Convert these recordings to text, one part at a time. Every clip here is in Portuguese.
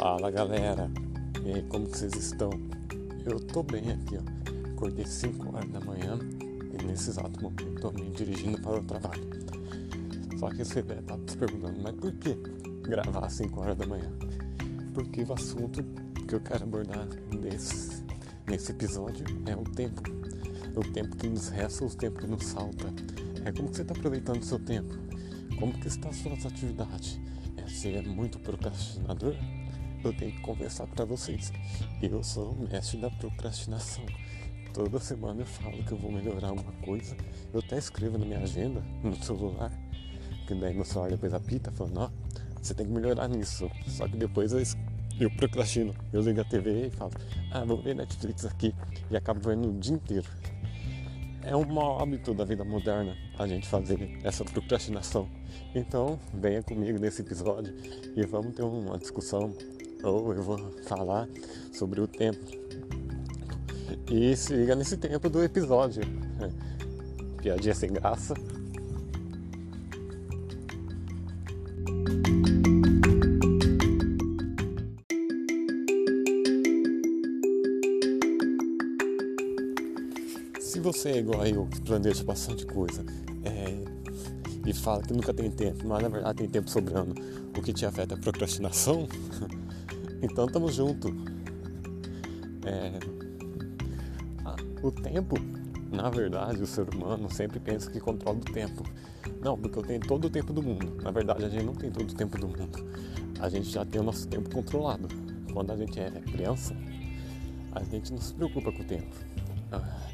Fala galera, e aí, como vocês estão? Eu tô bem aqui, ó. Acordei 5 horas da manhã e nesse exato momento tô me dirigindo para o trabalho. Só que você deve estar se perguntando, mas por que gravar às 5 horas da manhã? Porque o assunto que eu quero abordar nesse, nesse episódio é o tempo. O tempo que nos resta, o tempo que nos salta. É como que você está aproveitando o seu tempo? Como que está as suas atividades? É, você é muito procrastinador? Eu tenho que conversar para vocês. Eu sou o mestre da procrastinação. Toda semana eu falo que eu vou melhorar alguma coisa. Eu até escrevo na minha agenda, no celular, que daí meu celular depois apita, falando, ó, você tem que melhorar nisso. Só que depois eu, eu procrastino. Eu ligo a TV e falo, ah, vou ver Netflix aqui. E acabo vendo o dia inteiro. É um mau hábito da vida moderna a gente fazer essa procrastinação. Então, venha comigo nesse episódio e vamos ter uma discussão ou eu vou falar sobre o tempo. E se liga nesse tempo do episódio. Piadinha sem graça. Se você é igual a eu, que planeja bastante coisa é, e fala que nunca tem tempo, mas na verdade tem tempo sobrando, o que te afeta é procrastinação, Então estamos juntos. É... Ah, o tempo, na verdade, o ser humano sempre pensa que controla o tempo. Não, porque eu tenho todo o tempo do mundo. Na verdade, a gente não tem todo o tempo do mundo. A gente já tem o nosso tempo controlado. Quando a gente é criança, a gente não se preocupa com o tempo. Ah,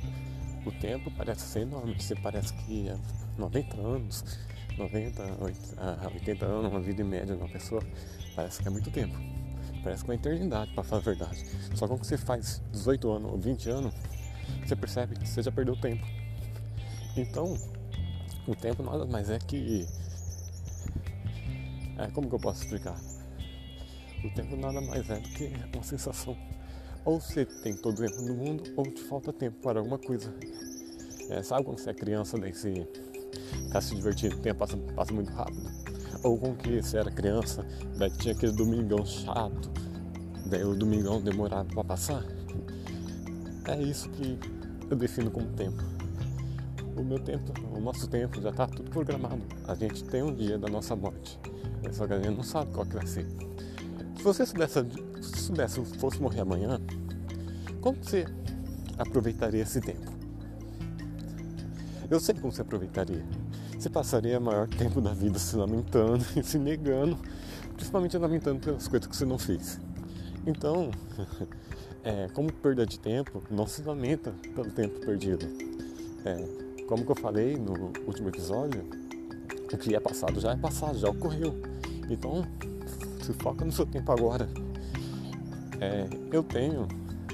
o tempo parece ser enorme. Você parece que é 90 anos, 90, 80 anos, uma vida média de uma pessoa, parece que é muito tempo parece com uma eternidade, para falar a verdade. Só quando você faz 18 anos ou 20 anos, você percebe que você já perdeu tempo. Então, o tempo nada mais é que. É, como que eu posso explicar? O tempo nada mais é do que uma sensação. Ou você tem todo o tempo do mundo, ou te falta tempo para alguma coisa. É, sabe quando você é criança, daí você está se divertindo, o tempo passa, passa muito rápido ou que você era criança, daí tinha aquele domingão chato, daí o domingão demorava para passar. É isso que eu defino como tempo. O meu tempo, o nosso tempo já está tudo programado. A gente tem um dia da nossa morte, só que a gente não sabe qual que vai ser. Se você soubesse, se soubesse fosse morrer amanhã, como você aproveitaria esse tempo? Eu sei como você aproveitaria você passaria o maior tempo da vida se lamentando e se negando, principalmente lamentando pelas coisas que você não fez. Então, é, como perda de tempo, não se lamenta pelo tempo perdido. É, como eu falei no último episódio, o que é passado já é passado, já ocorreu. Então, se foca no seu tempo agora. É, eu tenho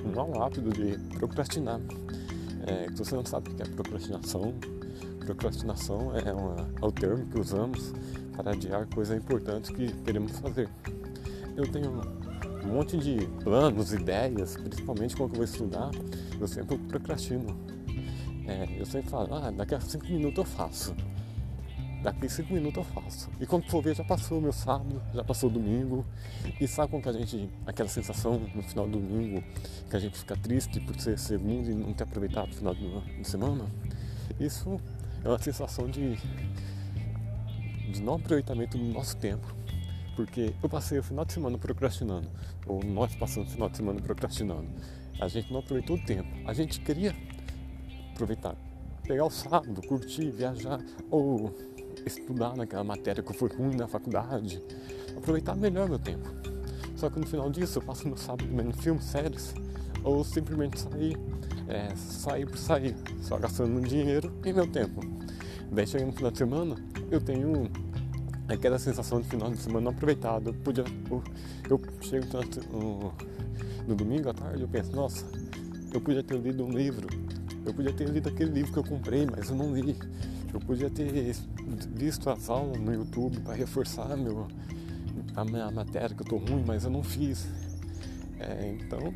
um mau hábito de procrastinar. É, se você não sabe o que é procrastinação, Procrastinação é, uma, é o termo que usamos para adiar coisas importantes que queremos fazer. Eu tenho um monte de planos, ideias, principalmente quando eu vou estudar, eu sempre procrastino. É, eu sempre falo, ah, daqui a cinco minutos eu faço. Daqui a cinco minutos eu faço. E quando for ver, já passou meu sábado, já passou domingo. E sabe como que a gente, aquela sensação no final do domingo, que a gente fica triste por ser segundo e não ter aproveitado o final de semana? Isso é uma sensação de, de não aproveitamento do nosso tempo. Porque eu passei o final de semana procrastinando, ou nós passamos o final de semana procrastinando. A gente não aproveitou o tempo. A gente queria aproveitar, pegar o sábado, curtir, viajar, ou estudar naquela matéria que fui ruim na faculdade. Aproveitar melhor meu tempo. Só que no final disso eu passo meu sábado vendo filmes, séries, ou simplesmente sair é, sair por sair, só gastando dinheiro e meu tempo. Daí chega no final de semana, eu tenho aquela sensação de final de semana aproveitado. Eu podia. Eu, eu chego no, no domingo à tarde eu penso, nossa, eu podia ter lido um livro, eu podia ter lido aquele livro que eu comprei, mas eu não li. Eu podia ter visto as aulas no YouTube para reforçar meu, a minha matéria que eu tô ruim, mas eu não fiz. É, então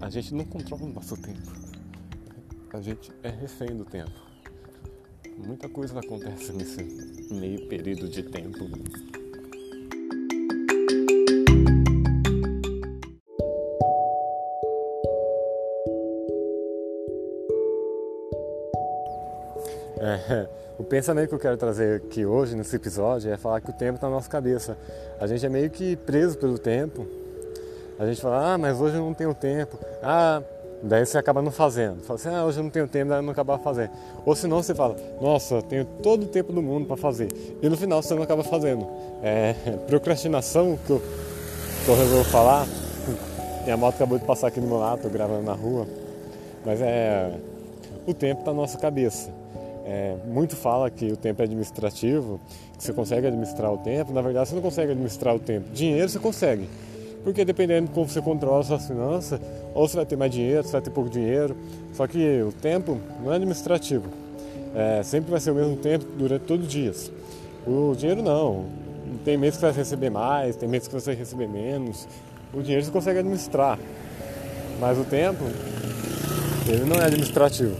a gente não controla o nosso tempo. A gente é refém do tempo. Muita coisa acontece nesse meio período de tempo. É, o pensamento que eu quero trazer aqui hoje nesse episódio é falar que o tempo está na nossa cabeça. A gente é meio que preso pelo tempo. A gente fala, ah, mas hoje eu não tenho tempo. Ah, daí você acaba não fazendo. Fala assim, ah, hoje eu não tenho tempo, daí eu não acaba fazendo. Ou senão você fala, nossa, tenho todo o tempo do mundo para fazer. E no final você não acaba fazendo. É, procrastinação, que eu, que eu resolvo falar, minha moto acabou de passar aqui no meu lado, tô gravando na rua. Mas é. O tempo está na nossa cabeça. É, muito fala que o tempo é administrativo, que você consegue administrar o tempo. Na verdade, você não consegue administrar o tempo. Dinheiro você consegue, porque dependendo de como você controla as suas finanças, ou você vai ter mais dinheiro, você vai ter pouco dinheiro. Só que o tempo não é administrativo. É, sempre vai ser o mesmo tempo durante todos os dias. O dinheiro não. Tem meses que você vai receber mais, tem meses que você vai receber menos. O dinheiro você consegue administrar. Mas o tempo, ele não é administrativo.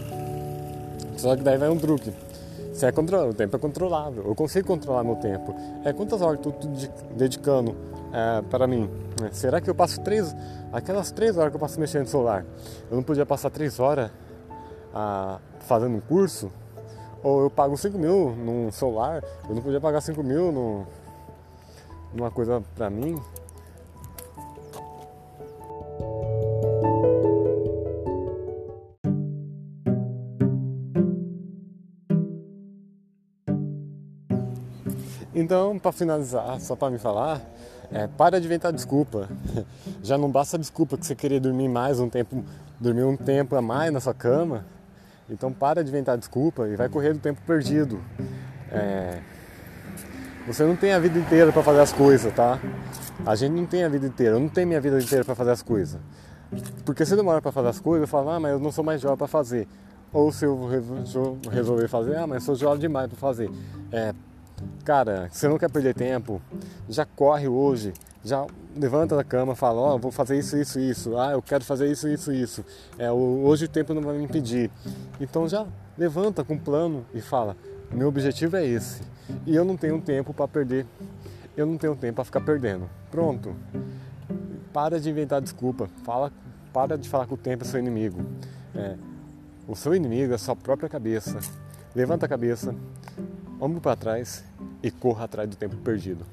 Só que daí vai um truque. Se é controlado, o tempo é controlável. Eu consigo controlar meu tempo. É quantas horas eu estou dedicando é, para mim? É, será que eu passo três, aquelas três horas que eu passo mexendo no celular, eu não podia passar três horas ah, fazendo um curso? Ou eu pago 5 mil num celular, eu não podia pagar 5 mil no, numa coisa para mim? Então, para finalizar, só para me falar, é, para de inventar desculpa. Já não basta a desculpa que você querer dormir mais um tempo, dormir um tempo a mais na sua cama. Então, para de inventar desculpa e vai correr do tempo perdido. É, você não tem a vida inteira para fazer as coisas, tá? A gente não tem a vida inteira. Eu não tenho minha vida inteira para fazer as coisas. Porque se eu demora para fazer as coisas, eu falo, ah, mas eu não sou mais jovem para fazer. Ou se eu resolver fazer, ah, mas sou jovem demais para fazer. É, Cara, você não quer perder tempo, já corre hoje, já levanta da cama, fala, ó, oh, vou fazer isso, isso, isso, ah, eu quero fazer isso, isso, isso. É, hoje o tempo não vai me impedir. Então já levanta com um plano e fala, meu objetivo é esse. E eu não tenho tempo para perder. Eu não tenho tempo para ficar perdendo. Pronto. Para de inventar desculpa. Fala, para de falar que o tempo é seu inimigo. É, o seu inimigo é a sua própria cabeça. Levanta a cabeça, ombro para trás e corra atrás do tempo perdido.